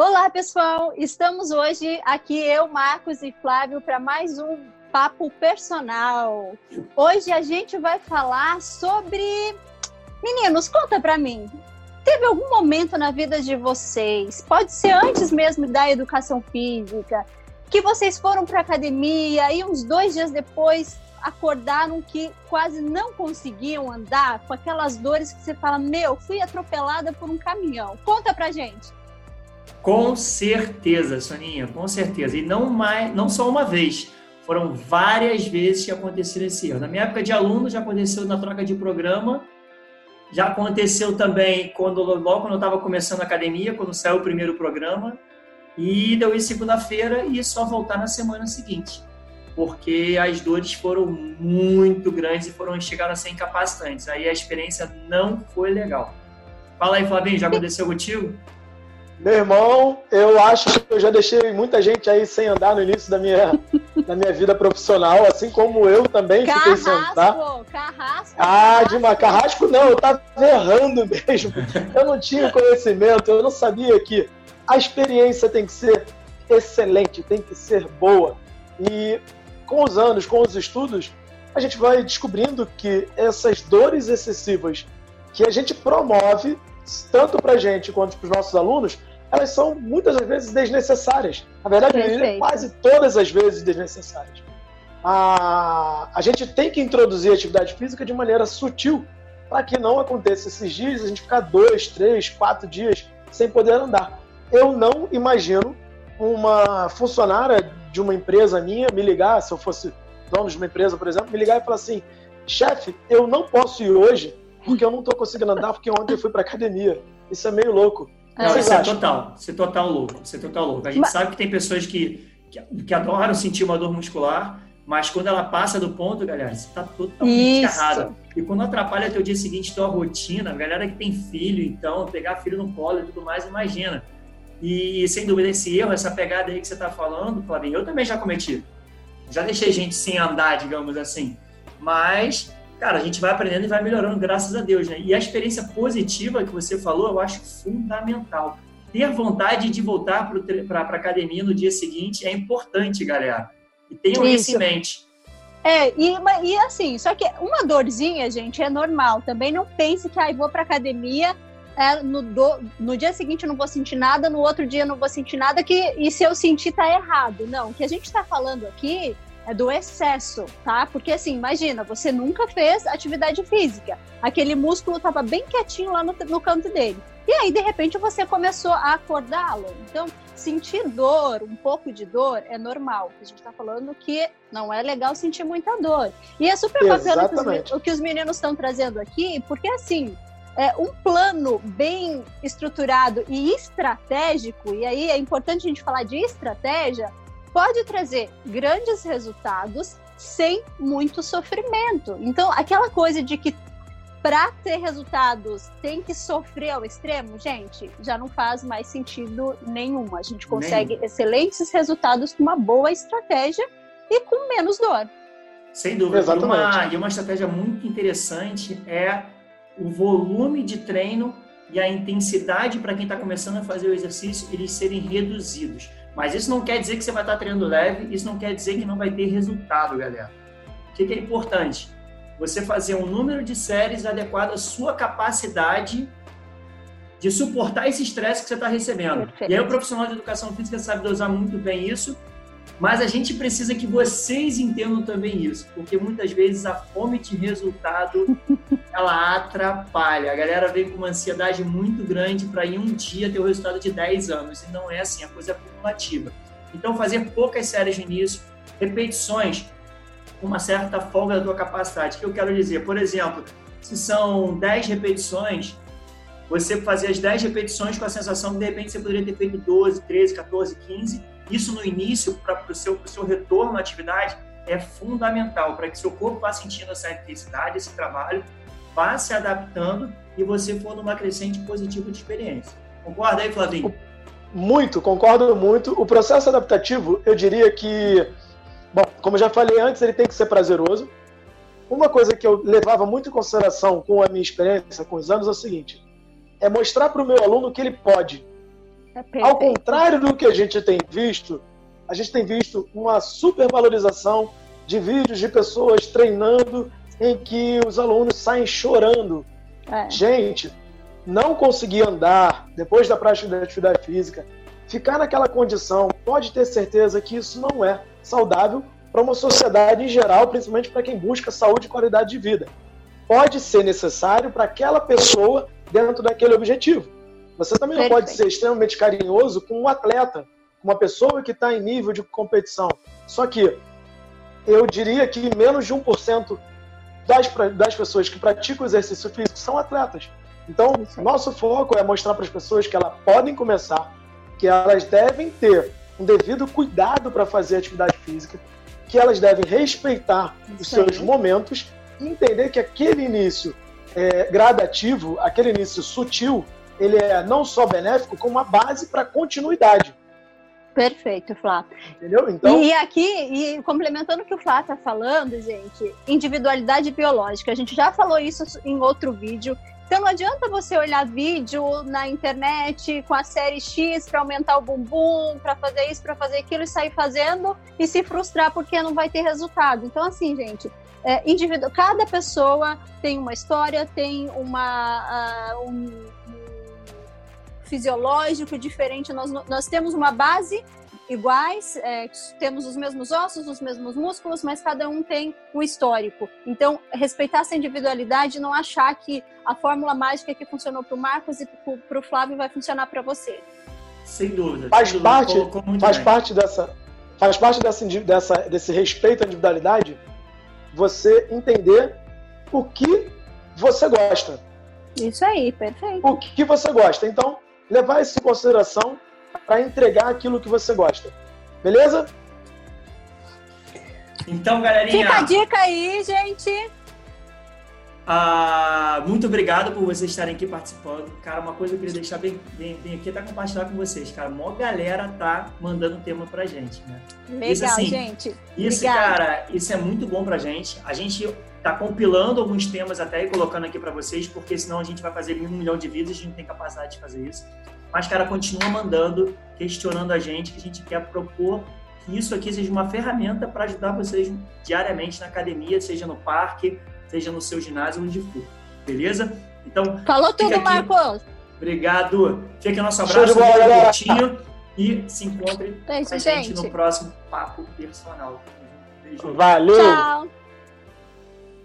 Olá, pessoal! Estamos hoje aqui, eu, Marcos e Flávio, para mais um Papo Personal. Hoje a gente vai falar sobre. Meninos, conta para mim. Teve algum momento na vida de vocês, pode ser antes mesmo da educação física, que vocês foram para academia e uns dois dias depois acordaram que quase não conseguiam andar com aquelas dores que você fala: Meu, fui atropelada por um caminhão. Conta pra gente. Com certeza, Soninha, com certeza. E não, mais, não só uma vez, foram várias vezes que aconteceu esse erro. Na minha época de aluno, já aconteceu na troca de programa, já aconteceu também quando, logo quando eu estava começando a academia, quando saiu o primeiro programa, e deu em segunda-feira e só voltar na semana seguinte, porque as dores foram muito grandes e foram chegaram a ser incapacitantes. Aí a experiência não foi legal. Fala aí, Flavinho, já aconteceu contigo? Meu irmão, eu acho que eu já deixei muita gente aí sem andar no início da minha, da minha vida profissional, assim como eu também carrasco, fiquei sem andar. Carrasco, ah, de uma carrasco não, eu tava errando mesmo. Eu não tinha conhecimento, eu não sabia que a experiência tem que ser excelente, tem que ser boa. E com os anos, com os estudos, a gente vai descobrindo que essas dores excessivas que a gente promove, tanto para a gente quanto para os nossos alunos, elas são muitas das vezes desnecessárias. Na verdade, é quase todas as vezes desnecessárias. A, a gente tem que introduzir a atividade física de maneira sutil para que não aconteça esses dias, a gente ficar dois, três, quatro dias sem poder andar. Eu não imagino uma funcionária de uma empresa minha me ligar, se eu fosse dono de uma empresa, por exemplo, me ligar e falar assim: chefe, eu não posso ir hoje porque eu não estou conseguindo andar porque ontem eu fui para academia. Isso é meio louco. Não, isso é total, isso é total louco, isso é total louco. A gente mas... sabe que tem pessoas que, que, que, adoram sentir uma dor muscular, mas quando ela passa do ponto, galera, você está totalmente isso. errado. E quando atrapalha teu dia seguinte, tua rotina, a galera que tem filho, então, pegar filho no colo e tudo mais, imagina. E, sem dúvida, esse erro, essa pegada aí que você está falando, Flavinho, eu também já cometi. Já deixei gente sem andar, digamos assim. Mas cara, a gente vai aprendendo e vai melhorando, graças a Deus, né? E a experiência positiva que você falou, eu acho fundamental. Ter vontade de voltar para a academia no dia seguinte é importante, galera. E tenham isso, isso em mente. É, e, e assim, só que uma dorzinha, gente, é normal. Também não pense que, ah, vou para academia, é, no, do, no dia seguinte eu não vou sentir nada, no outro dia eu não vou sentir nada, que, e se eu sentir tá errado. Não, o que a gente está falando aqui é do excesso, tá? Porque assim, imagina, você nunca fez atividade física, aquele músculo estava bem quietinho lá no, no canto dele. E aí, de repente, você começou a acordá-lo. Então, sentir dor, um pouco de dor, é normal. A gente está falando que não é legal sentir muita dor. E é super bacana o que os meninos estão trazendo aqui, porque assim, é, um plano bem estruturado e estratégico, e aí é importante a gente falar de estratégia, pode trazer grandes resultados sem muito sofrimento. Então, aquela coisa de que para ter resultados tem que sofrer ao extremo, gente, já não faz mais sentido nenhum. A gente consegue Nem. excelentes resultados com uma boa estratégia e com menos dor. Sem dúvida. E uma, e uma estratégia muito interessante é o volume de treino e a intensidade para quem está começando a fazer o exercício, eles serem reduzidos. Mas isso não quer dizer que você vai estar treinando leve, isso não quer dizer que não vai ter resultado, galera. O que, é importante? Você fazer um número de séries adequado à sua capacidade de suportar esse estresse que você está recebendo. Perfeito. E aí o profissional de educação física sabe dosar muito bem isso mas a gente precisa que vocês entendam também isso, porque muitas vezes a fome de resultado ela atrapalha. A galera vem com uma ansiedade muito grande para em um dia ter o resultado de 10 anos, e não é assim, a coisa é acumulativa. Então, fazer poucas séries no início, repetições, com uma certa folga da tua capacidade. O que eu quero dizer? Por exemplo, se são 10 repetições, você fazer as 10 repetições com a sensação que de repente você poderia ter feito 12, 13, 14, 15 isso no início, para o seu, seu retorno à atividade, é fundamental para que seu corpo vá sentindo essa intensidade, esse trabalho, vá se adaptando e você for numa crescente positiva de experiência. Concorda aí, Flavinho? Muito, concordo muito. O processo adaptativo, eu diria que, bom, como já falei antes, ele tem que ser prazeroso. Uma coisa que eu levava muito em consideração com a minha experiência, com os anos, é o seguinte: é mostrar para o meu aluno que ele pode É Ao contrário do que a gente tem visto, a gente tem visto uma supervalorização de vídeos de pessoas treinando em que os alunos saem chorando. É. Gente, não conseguir andar depois da prática da atividade física, ficar naquela condição, pode ter certeza que isso não é saudável para uma sociedade em geral, principalmente para quem busca saúde e qualidade de vida. Pode ser necessário para aquela pessoa dentro daquele objetivo. Você também não Perfeito. pode ser extremamente carinhoso com um atleta, com uma pessoa que está em nível de competição. Só que eu diria que menos de 1% das, das pessoas que praticam exercício físico são atletas. Então, nosso foco é mostrar para as pessoas que elas podem começar, que elas devem ter um devido cuidado para fazer atividade física, que elas devem respeitar Isso os seus aí. momentos e entender que aquele início é, gradativo, aquele início sutil, ele é não só benéfico, como uma base para continuidade. Perfeito, Flá. Entendeu? Então... E aqui, e complementando o que o Flá está falando, gente, individualidade biológica. A gente já falou isso em outro vídeo. Então não adianta você olhar vídeo na internet com a série X para aumentar o bumbum, para fazer isso, para fazer aquilo e sair fazendo e se frustrar porque não vai ter resultado. Então assim, gente, é, individu cada pessoa tem uma história, tem uma uh, um, fisiológico diferente. Nós, nós temos uma base iguais, é, temos os mesmos ossos, os mesmos músculos, mas cada um tem um histórico. Então, respeitar essa individualidade, não achar que a fórmula mágica que funcionou para o Marcos e para o Flávio vai funcionar para você. Sem dúvida. Faz parte, faz parte dessa, faz parte dessa, dessa, desse respeito à individualidade, você entender o que você gosta. Isso aí, perfeito. O que você gosta. Então, levar isso em consideração para entregar aquilo que você gosta. Beleza? Então, galerinha. Fica a dica aí, gente. Ah, muito obrigado por vocês estarem aqui participando. Cara, uma coisa que eu queria deixar bem, bem, bem aqui é compartilhar com vocês, cara. A maior galera tá mandando tema pra gente, né? Legal, isso, assim, gente. Isso, Obrigada. cara, isso é muito bom pra gente. A gente tá compilando alguns temas até e colocando aqui para vocês, porque senão a gente vai fazer um milhão de vídeos, a gente não tem capacidade de fazer isso. Mas, cara, continua mandando, questionando a gente, que a gente quer propor que isso aqui seja uma ferramenta para ajudar vocês diariamente na academia, seja no parque, seja no seu ginásio, onde for. Beleza? Então. Falou tudo, aqui. Marcos! Obrigado. Fica aqui nosso abraço, curtinho, e se encontre é com a gente, gente no próximo Papo Personal. Beijo. Valeu! Tchau!